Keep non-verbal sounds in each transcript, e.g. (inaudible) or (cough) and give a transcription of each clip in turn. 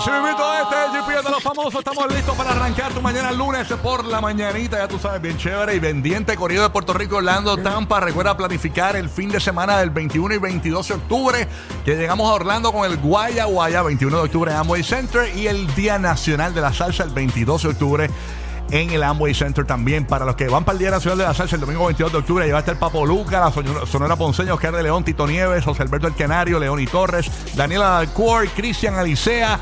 Así mismo este GPS de los famosos. Estamos listos para arrancar tu mañana lunes por la mañanita. Ya tú sabes, bien chévere y pendiente. Corrido de Puerto Rico, Orlando, Tampa. Recuerda planificar el fin de semana del 21 y 22 de octubre. Que llegamos a Orlando con el Guaya Guaya, 21 de octubre en Amway Center. Y el Día Nacional de la Salsa, el 22 de octubre en el Amway Center también. Para los que van para el Día Nacional de la Salsa el domingo 22 de octubre, ya va a estar Papo Luca, la Sonora- Ponceña, Oscar de León, Tito Nieves, José Alberto El Canario, León y Torres, Daniela Dalcour, Cristian Alicea.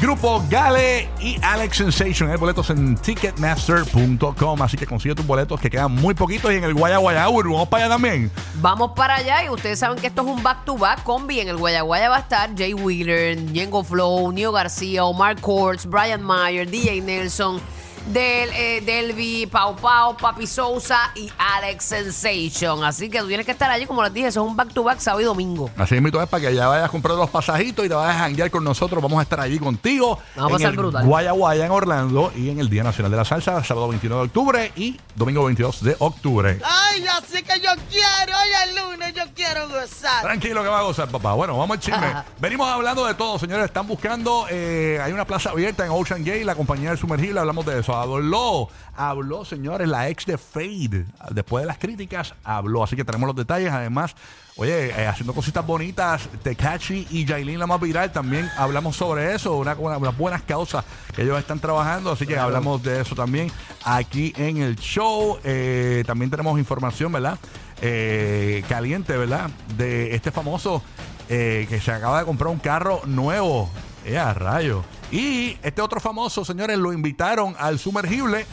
Grupo Gale y Alex Sensation. Hay boletos en ticketmaster.com. Así que consigue tus boletos que quedan muy poquitos. Y en el Guaya Guaya vamos para allá también. Vamos para allá y ustedes saben que esto es un back to back combi. En el Guayaguaya va a estar Jay Wheeler, Yengo Flow, Neo García, Omar Courts, Brian Mayer, DJ Nelson, Del, eh, Delvi, Pau Pau, Papi Sousa y Alex Sensation. Así que tú tienes que estar allí, como les dije, eso es un back to back sábado y domingo. Así es, es para que ya vayas a comprar los pasajitos y te vayas a janguear con nosotros. Vamos a estar allí contigo. Vamos a en pasar el brutal. Guaya Guaya en Orlando y en el Día Nacional de la Salsa, sábado 29 de octubre y domingo 22 de octubre. Ay, así que yo quiero, hoy es lunes, yo quiero gozar. Tranquilo que va a gozar, papá. Bueno, vamos al chisme. (laughs) Venimos hablando de todo, señores. Están buscando, eh, hay una plaza abierta en Ocean Gate, la compañía del sumergible. Hablamos de eso. Habló, habló, señores, la ex de Fade. Después de las críticas, habló. Así que tenemos los detalles. Además, oye, eh, haciendo cositas bonitas, Tekachi y Jailin, la más viral, también hablamos sobre eso. Una, una- unas buenas causas que ellos están trabajando. Así que hablamos de eso también aquí en el show. Eh, también tenemos información, ¿verdad? eh, caliente, ¿verdad? De este famoso que se acaba de comprar un carro nuevo. Eh, a rayo. Y este otro famoso, señores, lo invitaron al sumergible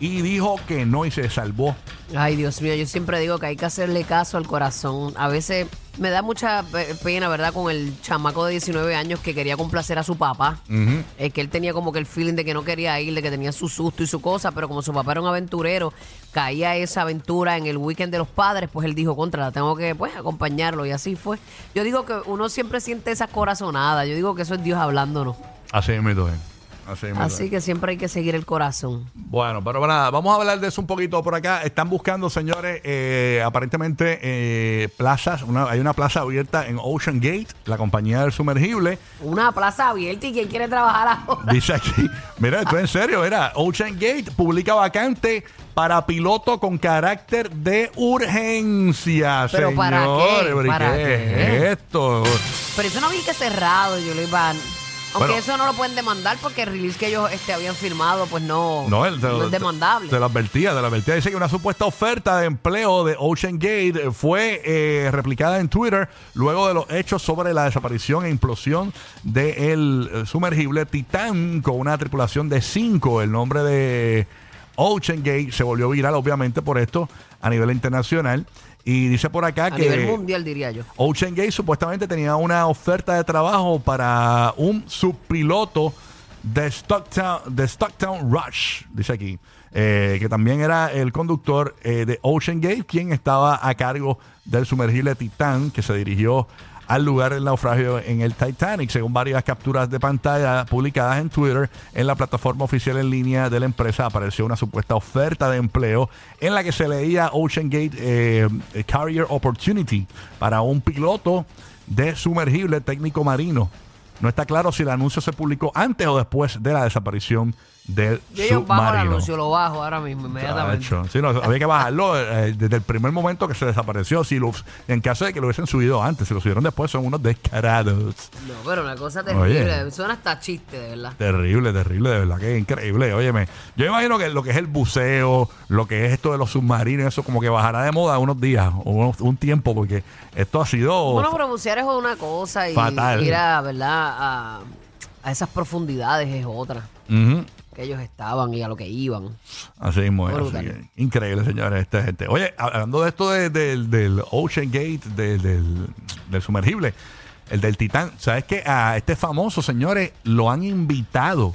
y dijo que no y se salvó. Ay, Dios mío, yo siempre digo que hay que hacerle caso al corazón. A veces me da mucha pe- pena, ¿verdad? Con el chamaco de 19 años que quería complacer a su papá. Es que él tenía como que el feeling de que no quería ir, de que tenía su susto y su cosa, pero como su papá era un aventurero, caía esa aventura en el weekend de los padres, pues él dijo, contra, la tengo que pues acompañarlo y así fue. Yo digo que uno siempre siente esas corazonadas, yo digo que eso es Dios hablándonos. Así mismo es. Así que siempre hay que seguir el corazón. Bueno, pero nada, vamos a hablar de eso un poquito por acá. Están buscando, señores, eh, aparentemente eh, plazas. Una, hay una plaza abierta en Ocean Gate, la compañía del sumergible. Una plaza abierta y quién quiere trabajar ahora. (laughs) Dice aquí, mira, esto es en serio, mira, Ocean Gate publica vacante para piloto con carácter de urgencia. ¿Pero para qué? señores. ¿Pero y ¿Para qué qué? es esto? Pero eso no vi que cerrado, yo lo iba. Aunque Bueno. eso no lo pueden demandar porque el release que ellos este, habían firmado, pues no, No, te, es demandable. Te, lo advertía, te lo advertía. Dice que una supuesta oferta de empleo de Ocean Gate eh, fue eh, replicada en Twitter luego de los hechos sobre la desaparición e implosión del sumergible Titán con una tripulación de cinco. El nombre de Ocean Gate se volvió viral, obviamente, por esto a nivel internacional. Y dice por acá a que. nivel mundial, diría yo. Ocean Gate supuestamente tenía una oferta de trabajo para un subpiloto de Stocktown, de Stocktown Rush, dice aquí, eh, que también era el conductor eh, de Ocean Gate, quien estaba a cargo del sumergible Titán, que se dirigió al lugar del naufragio en el Titanic, según varias capturas de pantalla publicadas en Twitter, en la plataforma oficial en línea de la empresa apareció una supuesta oferta de empleo en la que se leía Ocean Gate eh, Carrier Opportunity para un piloto de sumergible técnico marino. No está claro si el anuncio se publicó antes o después de la desaparición del Yo, yo bajo el submarino. anuncio, lo bajo ahora mismo, inmediatamente. Chacho. Sí, no, había que bajarlo eh, desde el primer momento que se desapareció. Si lo- en caso de que lo hubiesen subido antes, si lo subieron después, son unos descarados. No, pero una cosa terrible. Oye. Suena hasta chiste, de verdad. Terrible, terrible, de verdad que increíble. Óyeme, yo imagino que lo que es el buceo, lo que es esto de los submarinos, eso como que bajará de moda unos días o unos- un tiempo, porque esto ha sido. Bueno, pero bucear es una cosa y Fatal. ir a, ¿verdad? A, a esas profundidades es otra. Ujú. Que ellos estaban y a lo que iban. Así mismo es, así que, increíble, señores, esta gente. Oye, hablando de esto de- del- del Ocean Gate, de- del, del sumergible, el del Titán, ¿sabes qué? A este famoso, señores, lo han invitado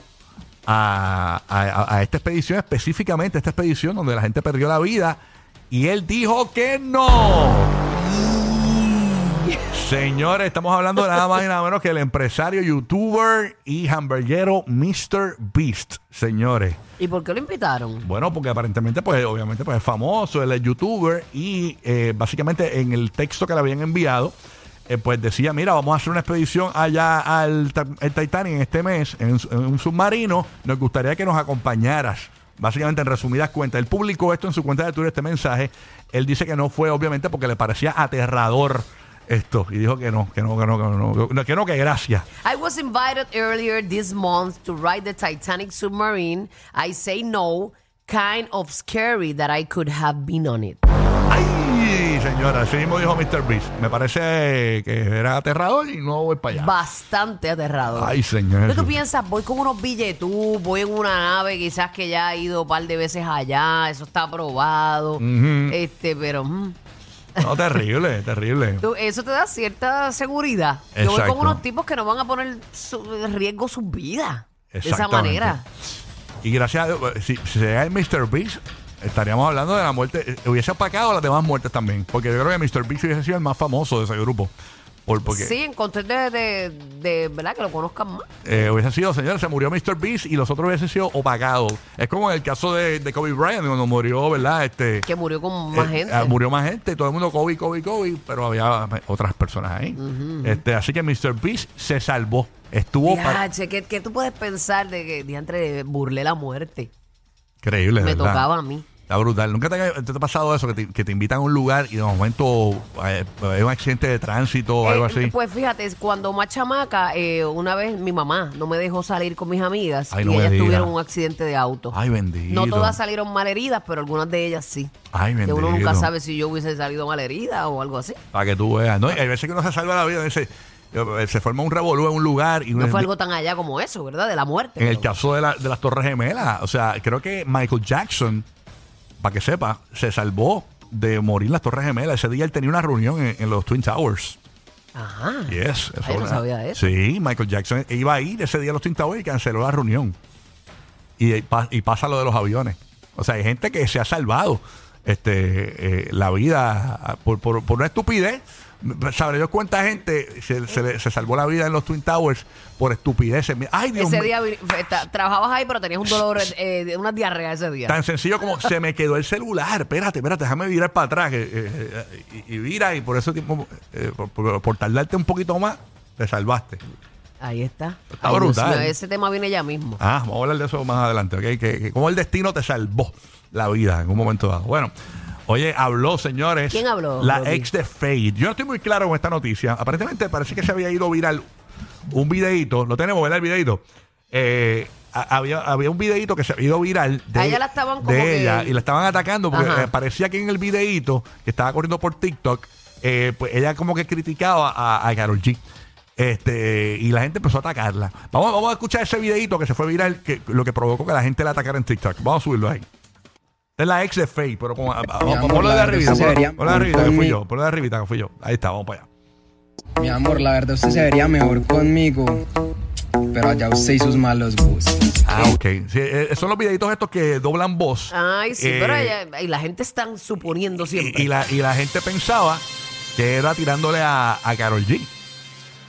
a, a- a esta expedición, específicamente a esta expedición donde la gente perdió la vida. Y él dijo que no. Señores, estamos hablando de nada más y nada menos que el empresario, youtuber y hamburguero Mr. Beast. Señores. ¿Y por qué lo invitaron? Bueno, porque aparentemente, pues, obviamente, pues es famoso, él es youtuber y eh, básicamente en el texto que le habían enviado, eh, pues decía, mira, vamos a hacer una expedición allá al el Titanic en este mes, en, en un submarino, nos gustaría que nos acompañaras. Básicamente, en resumidas cuentas, él publicó esto en su cuenta de Twitter, este mensaje. Él dice que no fue, obviamente, porque le parecía aterrador esto. Y dijo que no, que no, que no, que no, que no, que, gracias. I was invited earlier this month to ride the Titanic submarine. I say no, kind of scary that I could have been on it. ¡Ay, señora! Así mismo dijo Mr. Beast. Me parece que era aterrador y no voy para allá. Bastante aterrador. Ay, señor. ¿Qué tú piensas? Voy con unos billetú, voy en una nave quizás que ya ha ido un par de veces allá, eso está aprobado. Este, pero mm, No, terrible, terrible. tú- eso te da cierta seguridad. Yo voy Exacto. con unos tipos que no van a poner su- en riesgo sus vidas. De esa Exactamente. manera. Y gracias a Dios, si, si se el Mr. Beast, estaríamos hablando de la muerte. eh, Hubiese opacado las demás muertes también. Porque yo creo que Mr. Beast hubiese sido el más famoso de ese grupo. Por, porque Sí, encontré de, de, de, ¿verdad? Que lo conozcan más. eh, hubiese sido, señor, se murió Mr. Beast y los otros hubiesen sido opacados. Es como en el caso de, de Kobe Bryant, cuando murió, ¿verdad? Este, Que murió con más eh, gente. ah, murió más gente, todo el mundo Kobe, Kobe, Kobe, pero había otras personas ahí. este, así que Mr. Beast se salvó. Estuvo Diache, ¿qué, qué tú puedes pensar de que diantre burlé la muerte? increíble, Me ¿verdad? tocaba a mí. Está brutal. ¿Nunca te, ha- te ha pasado eso? Que te, que te invitan a un lugar y de momento eh, hay un accidente de tránsito o algo Eh, así. Pues fíjate, cuando más chamaca, eh, una vez mi mamá no me dejó salir con mis amigas Ay, y me ellas digas. tuvieron un accidente de auto. Ay, bendito. no todas salieron malheridas, pero algunas de ellas sí. Ay, Que bendito. uno nunca sabe si yo hubiese salido malherida o algo así. Para que tú veas. ¿no? Y hay veces que uno se salva la vida. Dice, eh, se forma un revolú en un lugar. y No uno- fue algo tan allá como eso, ¿verdad? De la muerte. En el pero- caso de, la- de las Torres Gemelas. O sea, creo que Michael Jackson, para que sepa, se salvó de morir en las Torres Gemelas. Ese día él tenía una reunión en, en los Twin Towers. Ajá. Yes. Ay, yo no una- sabía eso. Sí, Michael Jackson iba a ir ese día a los Twin Towers y canceló la reunión. Y, y pasa lo de los aviones. O sea, hay gente que se ha salvado este, eh, la vida por, por, por una estupidez. ¿Sabré yo cuánta gente se, se le- se salvó la vida en los Twin Towers por estupideces? Ay, Dios Ese mío. día vi- trabajabas ahí, pero tenías un dolor, eh, de una diarrea ese día. Tan sencillo como se me quedó el celular. Espérate, espérate, déjame virar para atrás. eh, eh, eh, y, y vira, y por tiempo, eh, por, por- por tardarte un poquito más, te salvaste. Ahí está. Está Dios brutal. mío, ese tema viene ya mismo. Ah, vamos a hablar de eso más adelante, ¿ok? Que, que cómo el destino te salvó la vida en un momento dado. Bueno, oye, habló, señores. ¿Quién habló, La Rocky? ex de Fade. Yo no estoy muy claro con esta noticia. Aparentemente parece que se había ido viral un videíto. Lo tenemos, ¿verdad? El videíto. Eh, había, había un videíto que se había ido viral de, A ella la estaban como de que- ella y la estaban atacando porque Ajá. eh, parecía que en el videíto que estaba corriendo por TikTok, eh, pues ella como que criticaba a, a Karol G. Este, y la gente empezó a atacarla. Vamos, vamos a escuchar ese videito que se fue viral, que, lo que provocó que la gente la atacara en TikTok. Vamos a subirlo ahí. Esta Es la ex de Faye, pero como, ponlo de la arribita, ponlo, de arribita que fui yo, ponlo de arribita que fui yo. Ahí está, vamos para allá. Mi amor, la verdad usted se vería mejor conmigo, pero allá usted y sus malos gustos. Ah, ok. Sí, eh, son los videitos estos que doblan voz. Ay, sí, Eh, pero ella, y la gente están suponiendo siempre. y, y la, y la gente pensaba que era tirándole a, a Carol G.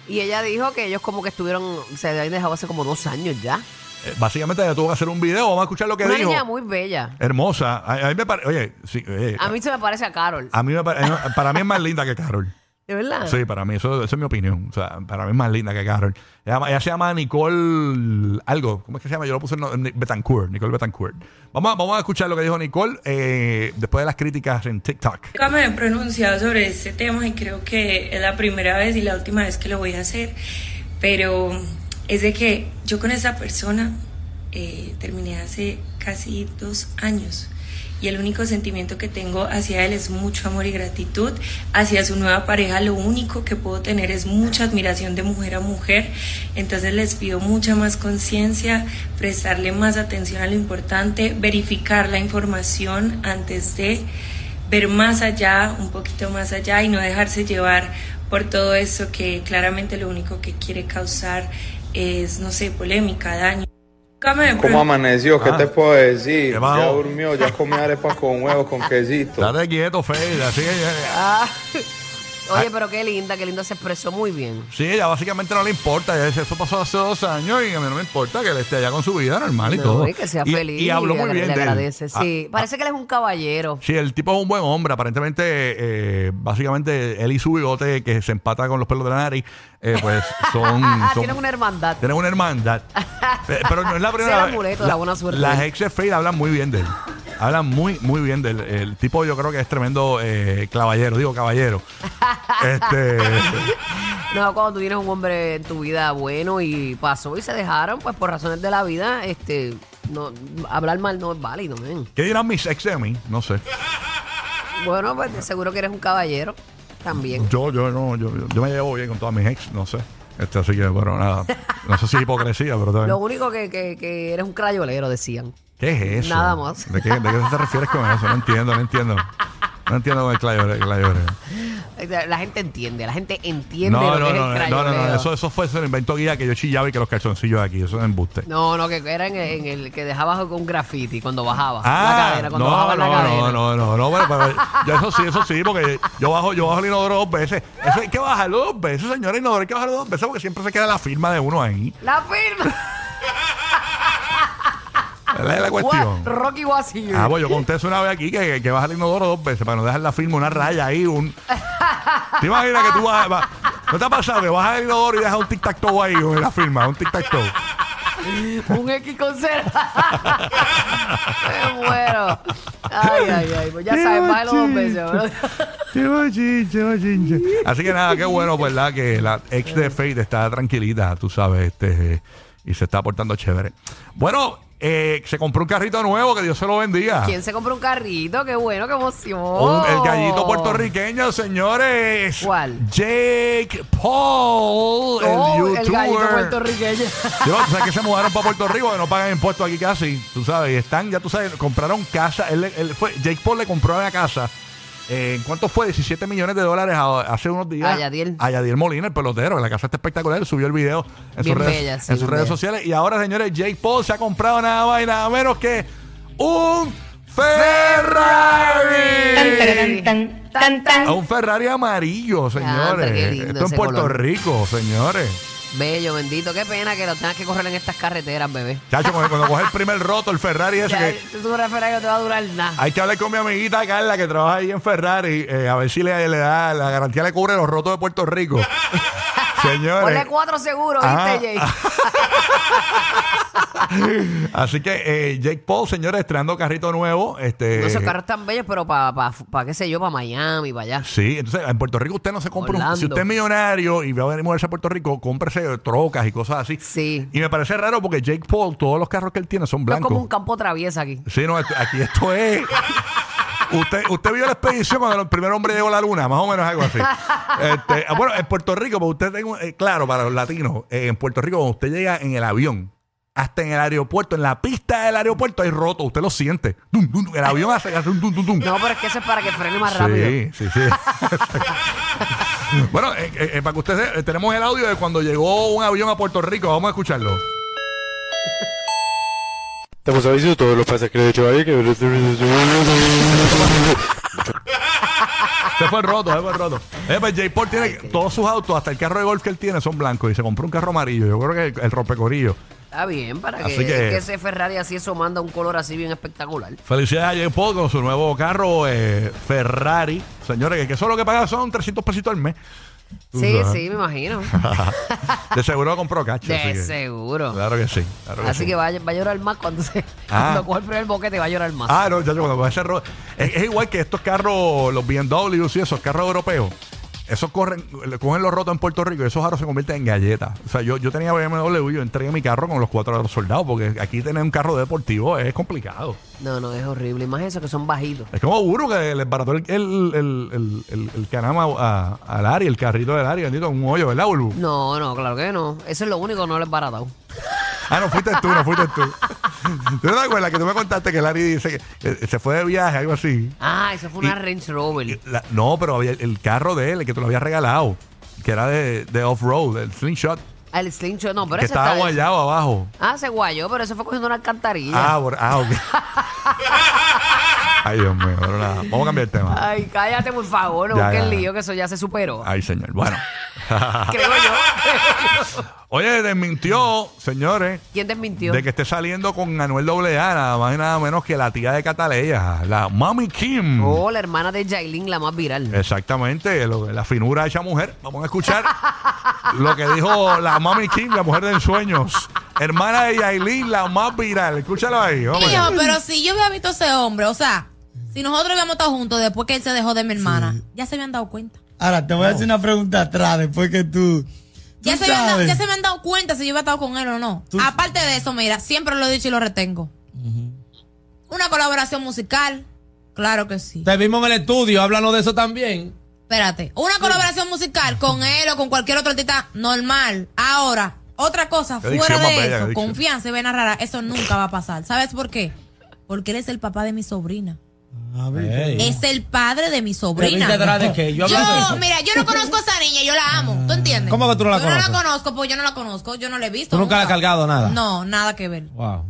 Y ella dijo que ellos como que estuvieron, se habían dejado hace como dos años ya. Eh, básicamente ella tuvo que hacer un video. Vamos a escuchar lo que Una dijo. niña muy bella. Hermosa. A, a mí me parece. Oye, sí, oye, A mí se me parece a Carol. a mí me pare- para mí es más linda que Carol. (laughs) ¿De verdad? Sí, para mí, eso, esa es mi opinión. O sea, para mí es más linda que Carol. Ella, ella se llama Nicole algo. ¿Cómo es que se llama? Yo lo puse no, Ni- Betancourt. Nicole Betancourt. Vamos a, vamos a escuchar lo que dijo Nicole eh, después de las críticas en TikTok. Nunca me he pronunciado sobre este tema y creo que es la primera vez y la última vez que lo voy a hacer, pero es de que yo con esa persona eh, terminé hace casi dos años y el único sentimiento que tengo hacia él es mucho amor y gratitud. Hacia su nueva pareja lo único que puedo tener es mucha admiración de mujer a mujer. Entonces les pido mucha más conciencia, prestarle más atención a lo importante, verificar la información antes de ver más allá, un poquito más allá y no dejarse llevar por todo eso que claramente lo único que quiere causar es, no sé, polémica, daño. ¿Cómo amaneció? ¿Qué Ah. te puedo decir? Ya durmió, ya comió arepas con huevos, con quesito. Date quieto, Fade. Así Ah. Oye, pero qué linda, qué linda se expresó muy bien. sí, ella básicamente no le importa. Ella dice, eso pasó hace dos años y a mí no me importa que él esté allá con su vida normal y No, todo. y que sea y, feliz. Y habló muy bien le de él. agradece. Ah, Sí, parece que él es un caballero. Sí, el tipo es un buen hombre. Aparentemente, eh, básicamente, él y su bigote, que se empata con los pelos de la nariz, eh, pues (laughs) son. son- Tienen una hermandad. tienen una hermandad. Eh, Pero no es la (laughs) primera vez. de la buena suerte. Las ex Fade hablan muy bien de él. Hablan muy, muy bien del el tipo. Yo creo que es tremendo eh, caballero. Digo, caballero. este. (laughs) No, cuando tú tienes un hombre en tu vida bueno y pasó y se dejaron, pues por razones de la vida, este, no, hablar mal no es válido, men. ¿Qué dirán mis ex de mí? No sé. Bueno, pues seguro que eres un caballero también. Yo, yo, no, yo, yo, me llevo bien con todas mis ex. No sé. Este, así que, bueno, nada. No sé si es hipocresía, pero también. Lo único que, que, que eres un crayolero, decían. ¿Qué es eso? Nada más. ¿De qué, ¿De qué te refieres con eso? No entiendo, no entiendo. No entiendo con el clayore- clayore. La gente entiende, la gente entiende No, lo no, que es no, el no, no, no, eso, eso fue ese invento guía que yo chillaba y que los calzoncillos aquí, eso es embuste. No, no, que era en el, en el que dejabas con graffiti cuando bajabas la Ah, cadena, cuando no, bajabas no, la cadena. no, no, no, no, bueno, pero yo eso sí, eso sí, porque yo bajo, yo bajo el inodoro dos veces. Eso hay que bajarlo dos veces, señora inodoro, hay que bajarlo dos veces porque siempre se queda la firma de uno ahí. La firma. (laughs) Esa es la cuestión. Gua- Rocky was here. Ah, pues yo conté eso una vez aquí que, que baja el inodoro dos veces para no dejar la firma, una raya ahí, un... (laughs) ¿Te imaginas que tú vas... va- ¿No te ha pasado que bajas el inodoro y dejas un tic-tac-toe ahí en la firma? Un tic-tac-toe. (laughs) Un X con. Me muero. Ay, ay, ay. Pues ya sabes, bájalo dos veces. ¿verdad? Qué bochinche, bochinche. Así que nada, qué bueno, ¿verdad? Que la ex de Fate está tranquilita, tú sabes, este, y se está portando chévere. Bueno, eh, se compró un carrito nuevo, que Dios se lo bendiga. ¿Quién se compró un carrito? Qué bueno, qué emoción. Un- el gallito puertorriqueño, señores. ¿Cuál? Jake Paul, el Oh, youtuber. el gallito puertorriqueño. (laughs) Yo, tú sabes que se mudaron para Puerto Rico, que no pagan impuestos aquí casi, tú sabes, y están, ya tú sabes, compraron casa, él, él fue, Jake Paul le compró una casa, ¿en cuánto fue? 17 millones de dólares a- hace unos días. A Yadiel. A Yadiel Molina, el pelotero, que la casa está espectacular, subió el video en Bien sus redes, bella, sí, en sus bien redes bella. sociales, y ahora, señores, Jake Paul se ha comprado nada más y nada menos que un Ferrari. Tan, tan, tan. A un Ferrari amarillo, señores. qué lindo Esto en ese Puerto color. Rico, señores. Bello, bendito. Qué pena que lo tengas que correr en estas carreteras, bebé. Chacho, cuando, cuando coge el primer roto, el Ferrari ese Ya, que... es una Ferrari que no te va a durar nada. Hay que hablar con mi amiguita Carla que trabaja ahí en Ferrari, eh, a ver si le, le da la garantía le cubre los rotos de Puerto Rico. (laughs) Señores. Ponle cuatro seguros, Ah. ¿viste, Jay? (laughs) (laughs) Así que eh, Jake Paul, señores, estrenando carrito nuevo. Este, No, esos carros están bellos, pero para, pa, pa, qué sé yo, para Miami, para allá. Sí, entonces en Puerto Rico usted no se compra un, Orlando. Si usted es millonario y va a venir a moverse a Puerto Rico, cómprese trocas y cosas así. Sí. Y me parece raro porque Jake Paul, todos los carros que él tiene son Esto es blancos. como un campo traviesa aquí. Sí, no, aquí esto es. (laughs) Usted, usted vio la expedición cuando el primer hombre llegó a la luna, más o menos algo así. Este, ah, bueno, en Puerto Rico, pues usted tengo, eh, claro, para los latinos, eh, en Puerto Rico, cuando usted llega en el avión, hasta en el aeropuerto, en la pista del aeropuerto hay roto, usted lo siente. Dum, dum, dum, el avión hace, hace un dum, dum, dum. No, pero es que eso es para que frene más rápido. Sí, sí, sí. bueno, eh, eh, eh, para que usted se- eh, tenemos el audio de cuando llegó un avión a Puerto Rico, vamos a escucharlo. Estamos avisando todos los pasajeros de Chevalier que... Se fue roto, se fue roto. Eh, pues J. Paul tiene todos sus autos, hasta el carro de golf que él tiene son blancos y se compró un carro amarillo. Yo creo que el, el rompecorillo. Está bien, para Así que, que- que ese Ferrari así eso manda un color así bien espectacular. Felicidades a J. Paul con su nuevo carro eh, Ferrari. Señores, que, que eso lo que paga son 300 pesitos al mes. Tú Sí, sabes. sí, me imagino. (laughs) De seguro lo compró cacho. De que- seguro. Claro que sí. claro que Así sí. que va, a- va a llorar más cuando se Ah. cuando el primer boquete va a llorar más. Ah, no, ya cuando coge ese ro- es, es igual que estos carros, los BMWs y esos carros europeos. Esos corren, cogen los rotos en Puerto Rico y esos aros se convierten en galletas. O sea, yo, yo tenía BMW y yo entré en mi carro con los cuatro de los soldados porque aquí tener un carro deportivo es complicado. No, no, es horrible. Y más eso que son bajitos. Es como Buru que le barató el, el, el, el, el- canama a- al Ari, el carrito del Ari, bendito, en un hoyo, ¿verdad, Buru? No, no, claro que no. Eso es lo único que no les baratado. (laughs) Ah, no, fuiste tú, no fuiste tú. ¿Tú no te acuerdas que tú me contaste que Ari dice que eh, se fue de viaje, algo así? Ah, eso fue una Y- Range Rover. La- no, pero había el, carro de él, el que te lo había regalado, que era de, de off-road, el slingshot. El slingshot, no, pero que ese estaba está. guayado abajo. Ah, se guayó, pero ese fue cogiendo una alcantarilla. Ah, por- ah, ok. (laughs) Ay, Dios mío, pero nada. Vamos a cambiar el tema. Ay, cállate, por favor, no Ya, busques ya. lío, que eso ya se superó. Ay, señor. Bueno. (laughs) Creo yo. Oye, desmintió, señores, ¿Quién desmintió? de que esté saliendo con Anuel AA, nada más y nada menos que la tía de Cataleya, la Mami Kim. Oh, la hermana de Jailin, la más viral. Exactamente, lo- la finura de esa mujer. Vamos a escuchar (laughs) lo que dijo la Mami Kim, la mujer de ensueños. Hermana de Yailin, la más viral. Escúchalo ahí. vamos allá. Mijo, pero si yo hubiera visto a ese hombre, o sea, si nosotros habíamos estado juntos después que él se dejó de mi hermana, ya se habían dado cuenta. Ahora te voy a hacer una pregunta atrás después que tú. Ya se, habían dado, ya se me han dado cuenta si yo hubiera estado con él o no. Tú- Aparte de eso, mira, siempre lo he dicho y lo retengo. Una colaboración musical, claro que sí. Te vimos en el estudio, háblanos de eso también. Espérate, una colaboración musical con él o con cualquier otro artista normal. Ahora, otra cosa, fuera de eso, confianza y vena rara, eso nunca va a pasar. ¿Sabes por qué? Porque él es el papá de mi sobrina. A ver, Ey. Es el padre de mi ¿Te sobrina. de qué? Yo Yo, de mira, yo no conozco a esa niña, yo la amo. ¿Tú entiendes? ¿Cómo que tú no la yo no conoces? la conozco, pues yo no la conozco, yo no la he visto. ¿Tú nunca la has cargado nada? No, nada que ver. Wow.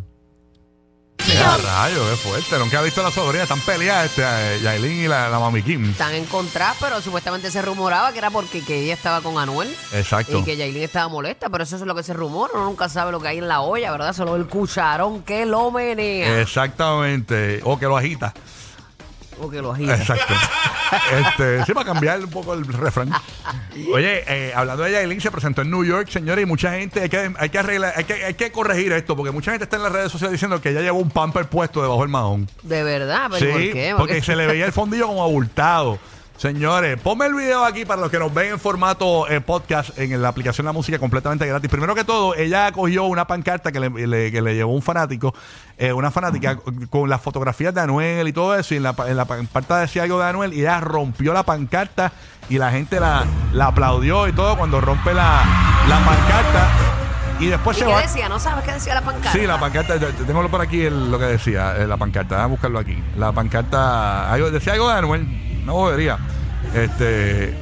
Mira, rayo, qué fuerte. Nunca ha visto a la sobrina. Están peleadas este, eh, Yailin y la, la Mami Kim. Están en contra, pero supuestamente se rumoraba que era porque que ella estaba con Anuel. Exacto. Y que Yailin estaba molesta, pero eso es lo que se rumora. Uno nunca sabe lo que hay en la olla, ¿verdad? Solo el cucharón que lo menea. Exactamente. O que lo agita. O que lo agita. Exacto. (laughs) este, sí, para cambiar un poco el refrán. Oye, eh, hablando de Yailin, se presentó en New York, señores, y mucha gente, hay que, hay que arreglar, hay que, hay que corregir esto, porque mucha gente está en las redes sociales diciendo que ella llevó un pamper puesto debajo del mahón. De verdad, pero Sí, ¿por qué? porque se le veía el fondillo como abultado. Señores, ponme el video aquí para los que nos ven en formato eh, podcast en la aplicación La Música completamente gratis. Primero que todo, ella cogió una pancarta que le, le- que le llevó un fanático, eh, una fanática con las fotografías de Anuel y todo eso, y en la, pa- en la pancarta decía algo de Anuel, y ella rompió la pancarta y la gente la, la aplaudió y todo cuando rompe la, la pancarta. Y después ¿Y se qué va. decía? ¿No sabes qué decía la pancarta? Sí, la pancarta, te- tengo por aquí el- lo que decía, eh, la pancarta, vamos a buscarlo aquí. La pancarta, algo, decía algo de Anuel, no bobería. Este,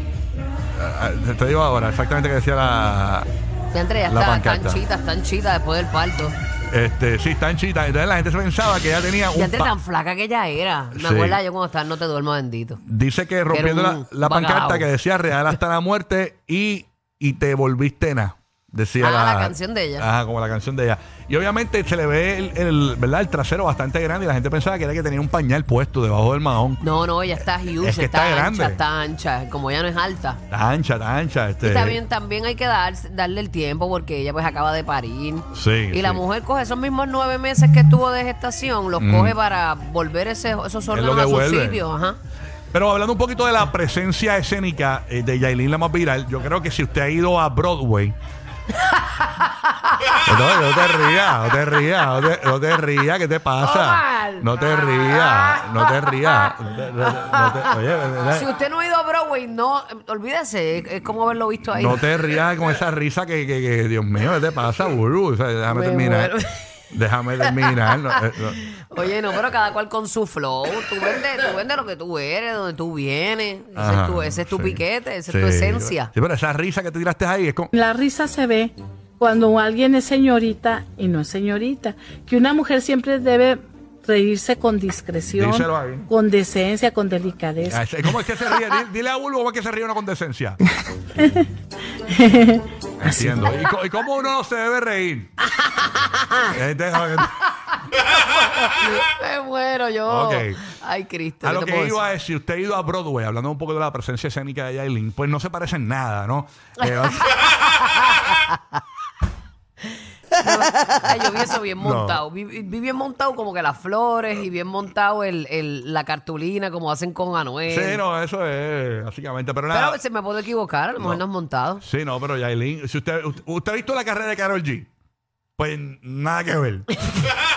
te digo ahora exactamente qué decía la, Ya entre ya La está pancarta. tan chita, tan chita después del parto. este, sí, en chita. Entonces la gente se pensaba que ella tenía un Ya entre pa- tan flaca que ella era. Me Sí. acuerdo yo cuando estaba No te duermo bendito. Dice que rompiendo la, un la bacalao. pancarta que decía real hasta la muerte y, y te volviste nada. Decía Ah, la canción de ella. Ajá, como la canción de ella. Y obviamente se le ve el, el- ¿verdad? el trasero bastante grande y la gente pensaba que era que tenía un pañal puesto debajo del mahón. No, no, ella está huge, Es que está, está ancha, grande. está ancha. Como ella no es alta. Está ancha, está ancha. Este, Y también, también hay que dar, darle el tiempo porque ella pues acaba de parir. Sí, Y la mujer coge esos mismos nueve meses que estuvo de gestación, los Mm. coge para volver ese, esos órganos que a su sitio. Ajá. Pero hablando un poquito de la presencia escénica eh, de Yailin la más viral, yo creo que si usted ha ido a Broadway. No, no te rías, no te rías, no te, no te rías, ¿qué te pasa? Omar. No te rías, no te rías. no te- no te- oye, ¿verdad? Si usted no ha ido a Broadway, no, eh, olvídese, es, es como haberlo visto ahí. no te rías con esa risa que, que- que, Dios mío, ¿qué te pasa, Buru? O sea, déjame Me terminar. muero. Déjame terminar. no, eh, no. Oye, no, pero cada cual con su flow. Tú vendes, tú (laughs) vendes lo que tú eres, donde tú vienes. Ese, Ajá, es tu, ese es tu sí. piquete, esa es tu esencia. Sí, pero esa risa que te tiraste ahí es como. La risa se ve cuando alguien es señorita y no es señorita. Que una mujer siempre debe reírse con discreción, con decencia, con delicadeza. Ah, ¿Cómo es que se ríe? Dile- a Bulbo que se ríe uno con decencia. (laughs) Entiendo. ¿Y, cómo uno no se debe reír? (laughs) (laughs) Me muero yo. Ay, Cristo. a ¿qué lo que iba es, si usted ha ido a Broadway, hablando un poco de la presencia escénica de Yailin, pues no se parece en nada, ¿no? (laughs) Eh, Ay, yo vi eso bien No. montado. Vi, vi bien montado como que las flores y bien montado el, el- la cartulina como hacen con Anuel. sí, no, eso es básicamente. Pero nada. Pero se me puede equivocar, a lo mejor no, es montado. Sí, no, pero Yailin, si usted, usted, usted ha visto la carrera de Carol G, pues nada que ver. (laughs)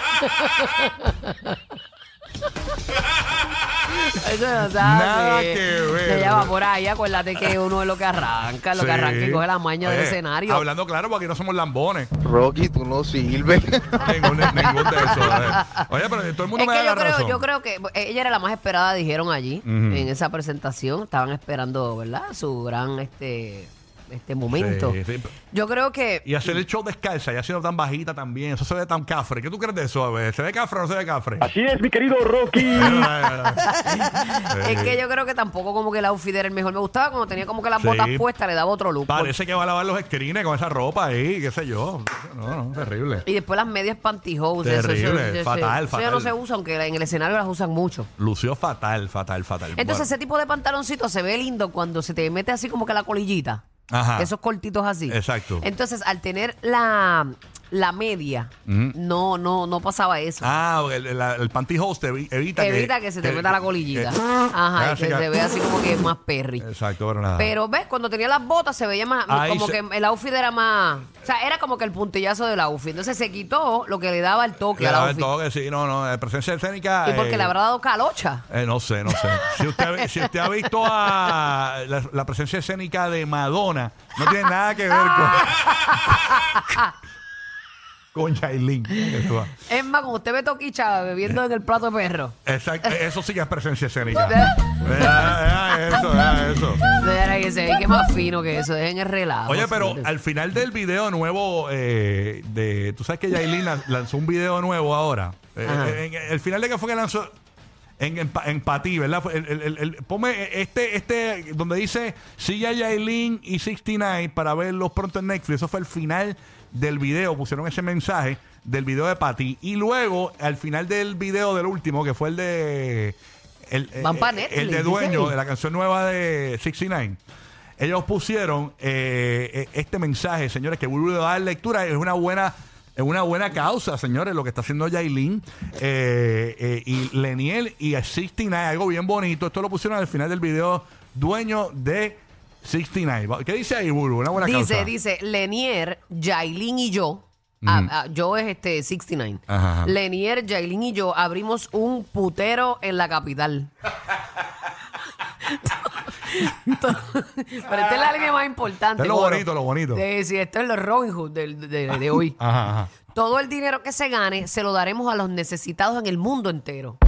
Eso no sabe. Nada que ver. Ella va por ahí, acuérdate que uno es lo que arranca, lo Sí. que arranca y coge la maña del Oye, escenario. Hablando claro, porque no somos lambones. Rocky, tú no sirves. (laughs) ningún, ningún de esos. eh. Oye, pero todo el mundo Es me que yo la creo, razón. yo creo que ella era la más esperada, dijeron allí, Ujú. en esa presentación. Estaban esperando, ¿verdad? Su gran, este, este momento. Sí, sí. Yo creo que Y hacer el show descalza y haciendo tan bajita también. Eso se ve tan cafre. ¿Qué tú crees de eso? A ver, ¿Se ve cafre o no se ve cafre? Así es, mi querido Rocky. (laughs) es que yo creo que tampoco como que el outfit era el mejor. Me gustaba cuando tenía como que las Sí. botas puestas, le daba otro look. Parece que va a lavar los screens con esa ropa ahí, qué sé yo. No, no, terrible. Y después las medias pantyhose. eso- eso- Terrible, eso- eso- fatal, eso ya fatal. no se usa, aunque en el escenario las usan mucho. Lució fatal, fatal, fatal. Entonces Bueno. ese tipo de pantaloncito se ve lindo cuando se te mete así como que la colillita. Ajá. Esos cortitos así. Exacto. Entonces, al tener la, la media, no, no, no pasaba eso. Ah, el, el, el evi- evita, Evita que, se te meta la colillita. que- Ajá, y que que- se ve así como que más perry. Exacto, pero nada. Pero ves, cuando tenía las botas se veía más, Ahí como se- que el outfit era más, o sea, era como que el puntillazo del outfit. Entonces se quitó lo que le daba el toque Le al daba el outfit. toque, sí, no, no, presencia escénica. Y porque eh, le habrá dado calocha. eh, no sé, no sé. Si usted, ha- si usted ha visto a la, la presencia escénica de Madonna, no tiene nada que ver con. (laughs) con Yailin. Eso. Es más, como usted ve Toquicha bebiendo en el plato de perro. Exacto, eso sí que es presencia escénica. Vea eso, vea eso. Deja que se ve que más fino que eso, dejen el relajo. Oye, pero al final del video nuevo, eh, de, tú sabes que Yailin lan- lanzó un video nuevo ahora. Eh, Ajá. en- en- el final de que fue que lanzó en, en, en Patí, ¿verdad? El- el- el- el- ponme este, este, donde dice sigue a Yailin y 69 para verlos pronto en Netflix. Eso fue el final del video. Pusieron ese mensaje del video de Patty. Y luego, al final del video del último, que fue el de. El, Van pa' Netflix, el de dueño de la canción nueva de 69. Ellos pusieron eh, eh, este mensaje, señores, que vuelvo a dar lectura. Es una buena. Es una buena causa, señores, lo que está haciendo Yailin eh, eh, y Leniel y a 69, algo bien bonito. Esto lo pusieron al final del video, dueño de 69. ¿Qué dice ahí, Buru? Una buena Dice, causa. dice, Lenier, Yailin y yo. yo es este 69. Ajá, ajá. Lenier, Yailin y yo abrimos un putero en la capital. (laughs) Pero esta es la línea más importante. Es lo bonito, lo bonito. Sí, sí, esto es lo Robin Hood del- de, de hoy. (laughs) Ajá, ajá. Todo el dinero que se gane se lo daremos a los necesitados en el mundo entero. (laughs)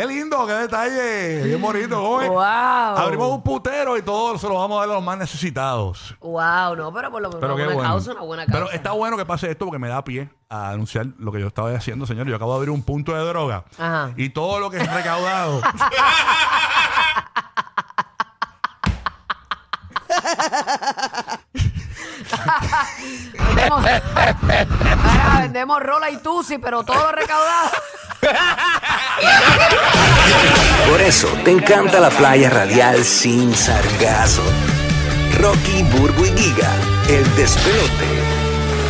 Qué lindo, qué detalle, bien bonito. ¿cómo es? Wow. Abrimos un putero y todo se lo vamos a dar a los más necesitados. Wow, no, pero por lo menos Pero una qué buena bueno. causa, una buena causa. Pero está bueno que pase esto porque me da pie a anunciar lo que yo estaba haciendo, señor. Yo acabo de abrir un punto de droga Ajá. y todo lo que es recaudado. (laughs) (laughs) vendemos, rola y tusi, pero todo recaudado. Por eso te encanta la playa radial sin sargazo. Rocky, Burbu y Giga, el despelote.